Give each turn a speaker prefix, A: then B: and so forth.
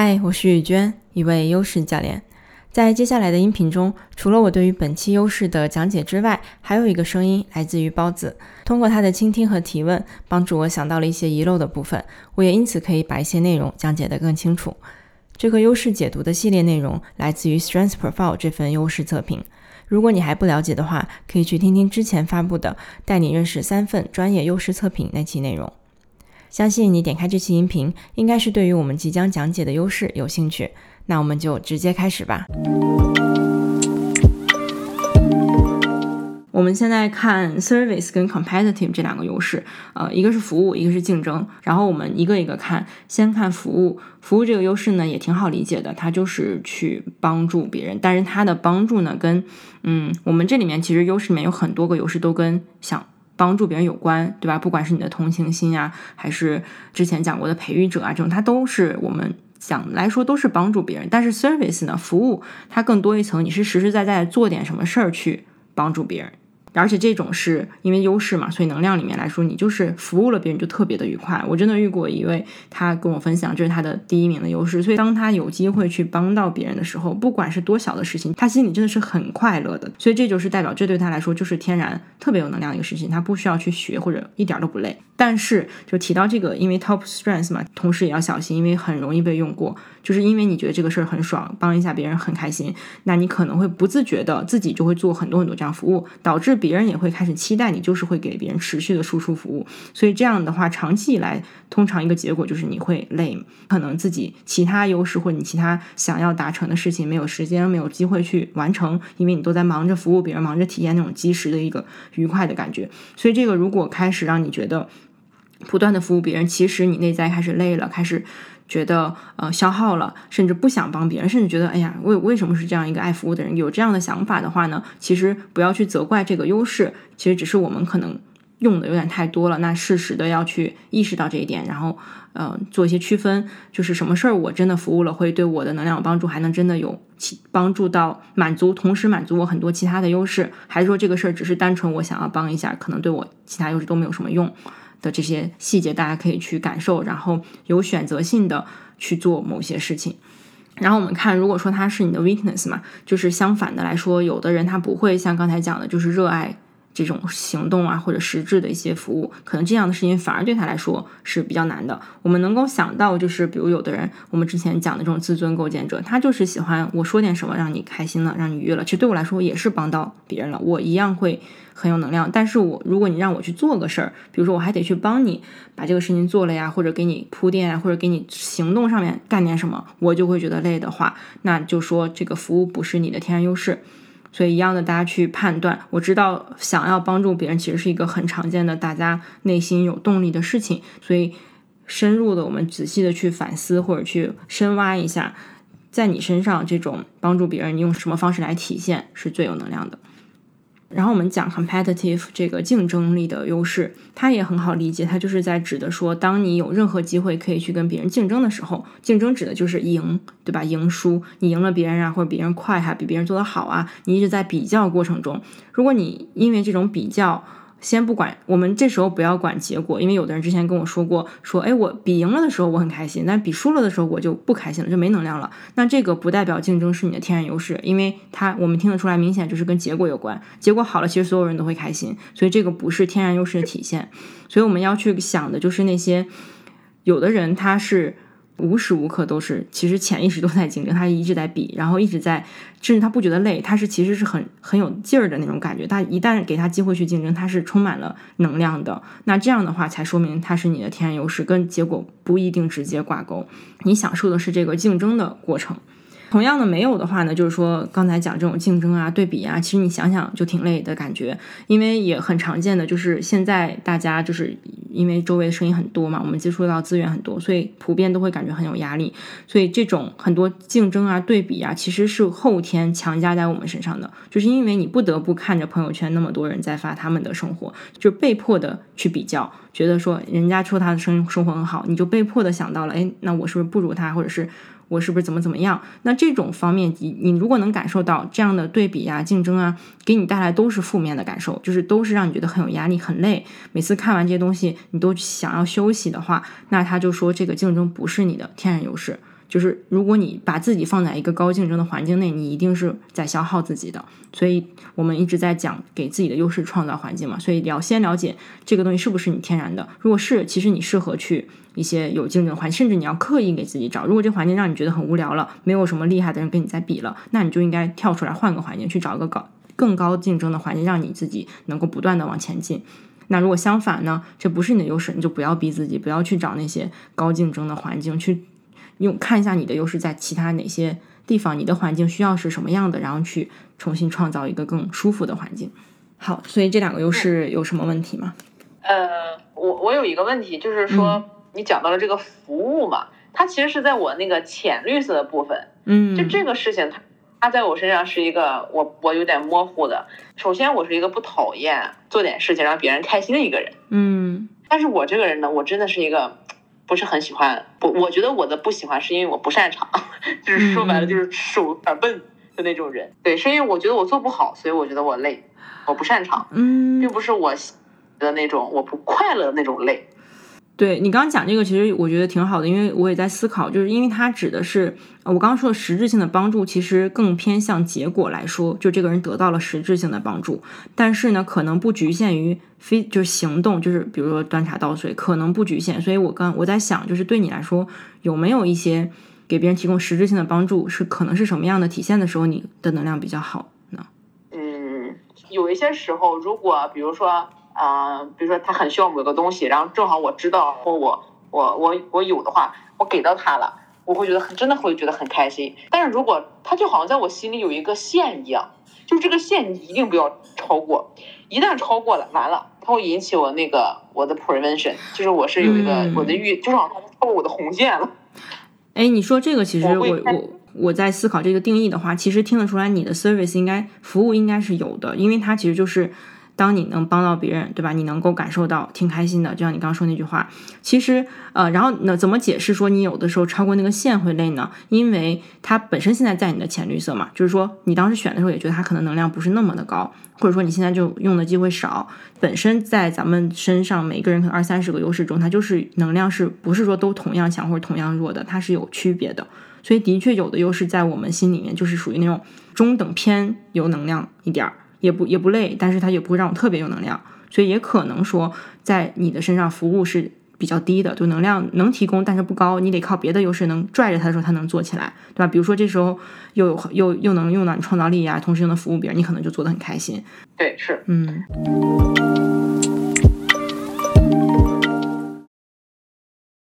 A: 嗨，我是雨娟，一位优势教练。在接下来的音频中，除了我对于本期优势的讲解之外，还有一个声音来自于包子。通过他的倾听和提问，帮助我想到了一些遗漏的部分，我也因此可以把一些内容讲解得更清楚。这个优势解读的系列内容来自于 Strength Profile 这份优势测评。如果你还不了解的话，可以去听听之前发布的《带你认识三份专业优势测评》那期内容。相信你点开这期音频，应该是对于我们即将讲解的优势有兴趣。那我们就直接开始吧。我们现在看 service 跟 competitive 这两个优势，呃，一个是服务，一个是竞争。然后我们一个一个看，先看服务。服务这个优势呢，也挺好理解的，它就是去帮助别人。但是它的帮助呢，跟嗯，我们这里面其实优势里面有很多个优势都跟想。帮助别人有关，对吧？不管是你的同情心啊，还是之前讲过的培育者啊，这种它都是我们讲来说都是帮助别人。但是 service 呢，服务它更多一层，你是实实在在做点什么事儿去帮助别人。而且这种是因为优势嘛，所以能量里面来说，你就是服务了别人就特别的愉快。我真的遇过一位，他跟我分享，这是他的第一名的优势。所以当他有机会去帮到别人的时候，不管是多小的事情，他心里真的是很快乐的。所以这就是代表，这对他来说就是天然特别有能量的一个事情，他不需要去学或者一点都不累。但是就提到这个，因为 top strength 嘛，同时也要小心，因为很容易被用过。就是因为你觉得这个事儿很爽，帮一下别人很开心，那你可能会不自觉的自己就会做很多很多这样服务，导致别人也会开始期待你，就是会给别人持续的输出服务。所以这样的话，长期以来，通常一个结果就是你会累，可能自己其他优势或你其他想要达成的事情没有时间、没有机会去完成，因为你都在忙着服务别人，忙着体验那种及时的一个愉快的感觉。所以这个如果开始让你觉得不断的服务别人，其实你内在开始累了，开始。觉得呃消耗了，甚至不想帮别人，甚至觉得哎呀，为为什么是这样一个爱服务的人？有这样的想法的话呢，其实不要去责怪这个优势，其实只是我们可能用的有点太多了。那适时的要去意识到这一点，然后呃做一些区分，就是什么事儿我真的服务了会对我的能量有帮助，还能真的有其帮助到满足，同时满足我很多其他的优势，还是说这个事儿只是单纯我想要帮一下，可能对我其他优势都没有什么用。的这些细节，大家可以去感受，然后有选择性的去做某些事情。然后我们看，如果说它是你的 weakness 嘛，就是相反的来说，有的人他不会像刚才讲的，就是热爱。这种行动啊，或者实质的一些服务，可能这样的事情反而对他来说是比较难的。我们能够想到，就是比如有的人，我们之前讲的这种自尊构建者，他就是喜欢我说点什么让你开心了，让你愉悦了。其实对我来说也是帮到别人了，我一样会很有能量。但是我如果你让我去做个事儿，比如说我还得去帮你把这个事情做了呀，或者给你铺垫啊，或者给你行动上面干点什么，我就会觉得累的话，那就说这个服务不是你的天然优势。所以一样的，大家去判断。我知道想要帮助别人，其实是一个很常见的，大家内心有动力的事情。所以深入的，我们仔细的去反思或者去深挖一下，在你身上这种帮助别人，你用什么方式来体现是最有能量的。然后我们讲 competitive 这个竞争力的优势，它也很好理解，它就是在指的说，当你有任何机会可以去跟别人竞争的时候，竞争指的就是赢，对吧？赢输，你赢了别人啊，或者别人快哈，比别人做得好啊，你一直在比较过程中，如果你因为这种比较。先不管，我们这时候不要管结果，因为有的人之前跟我说过，说，哎，我比赢了的时候我很开心，但比输了的时候我就不开心了，就没能量了。那这个不代表竞争是你的天然优势，因为它我们听得出来，明显就是跟结果有关。结果好了，其实所有人都会开心，所以这个不是天然优势的体现。所以我们要去想的就是那些有的人他是。无时无刻都是，其实潜意识都在竞争，他一直在比，然后一直在，甚至他不觉得累，他是其实是很很有劲儿的那种感觉。他一旦给他机会去竞争，他是充满了能量的。那这样的话，才说明他是你的天然优势，跟结果不一定直接挂钩。你享受的是这个竞争的过程。同样的，没有的话呢，就是说刚才讲这种竞争啊、对比啊，其实你想想就挺累的感觉，因为也很常见的，就是现在大家就是因为周围的声音很多嘛，我们接触到资源很多，所以普遍都会感觉很有压力。所以这种很多竞争啊、对比啊，其实是后天强加在我们身上的，就是因为你不得不看着朋友圈那么多人在发他们的生活，就被迫的去比较，觉得说人家说他的生生活很好，你就被迫的想到了，哎，那我是不是不如他，或者是？我是不是怎么怎么样？那这种方面，你你如果能感受到这样的对比啊、竞争啊，给你带来都是负面的感受，就是都是让你觉得很有压力、很累。每次看完这些东西，你都想要休息的话，那他就说这个竞争不是你的天然优势，就是如果你把自己放在一个高竞争的环境内，你一定是在消耗自己的。所以我们一直在讲给自己的优势创造环境嘛。所以要先了解这个东西是不是你天然的。如果是，其实你适合去一些有竞争环境，甚至你要刻意给自己找。如果这环境让你觉得很无聊了，没有什么厉害的人跟你在比了，那你就应该跳出来换个环境，去找一个高更高竞争的环境，让你自己能够不断的往前进。那如果相反呢？这不是你的优势，你就不要逼自己，不要去找那些高竞争的环境去。用看一下你的优势在其他哪些地方，你的环境需要是什么样的，然后去重新创造一个更舒服的环境。好，所以这两个优势有什么问题吗？
B: 呃，我我有一个问题，就是说你讲到了这个服务嘛，它其实是在我那个浅绿色的部分。
A: 嗯，
B: 就这个事情，它它在我身上是一个我我有点模糊的。首先，我是一个不讨厌做点事情让别人开心的一个人。
A: 嗯，
B: 但是我这个人呢，我真的是一个。不是很喜欢，不，我觉得我的不喜欢是因为我不擅长，就是说白了就是手有点笨的那种人。对，是因为我觉得我做不好，所以我觉得我累，我不擅长，
A: 嗯，
B: 并不是我的那种我不快乐的那种累。
A: 对你刚刚讲这个，其实我觉得挺好的，因为我也在思考，就是因为它指的是我刚刚说的实质性的帮助，其实更偏向结果来说，就这个人得到了实质性的帮助，但是呢，可能不局限于非就是行动，就是比如说端茶倒水，可能不局限。所以我刚我在想，就是对你来说，有没有一些给别人提供实质性的帮助，是可能是什么样的体现的时候，你的能量比较好呢？
B: 嗯，有一些时候，如果比如说。啊，比如说他很需要某个东西，然后正好我知道或我我我我有的话，我给到他了，我会觉得很真的会觉得很开心。但是如果他就好像在我心里有一个线一样，就这个线你一定不要超过，一旦超过了，完了，它会引起我那个我的 prevention，就是我是有一个我的预，就是好像超过我的红线了。
A: 哎，你说这个其实我我我在思考这个定义的话，其实听得出来你的 service 应该服务应该是有的，因为它其实就是。当你能帮到别人，对吧？你能够感受到挺开心的，就像你刚刚说那句话。其实，呃，然后那怎么解释说你有的时候超过那个线会累呢？因为它本身现在在你的浅绿色嘛，就是说你当时选的时候也觉得它可能能量不是那么的高，或者说你现在就用的机会少。本身在咱们身上每个人可能二三十个优势中，它就是能量是不是说都同样强或者同样弱的？它是有区别的。所以的确有的优势在我们心里面就是属于那种中等偏有能量一点儿。也不也不累，但是它也不会让我特别有能量，所以也可能说在你的身上服务是比较低的，就能量能提供，但是不高，你得靠别的优势能拽着它的时候，它能做起来，对吧？比如说这时候又有又又能用到你创造力呀，同时又能服务别人，你可能就做的很开心。
B: 对，是，
A: 嗯。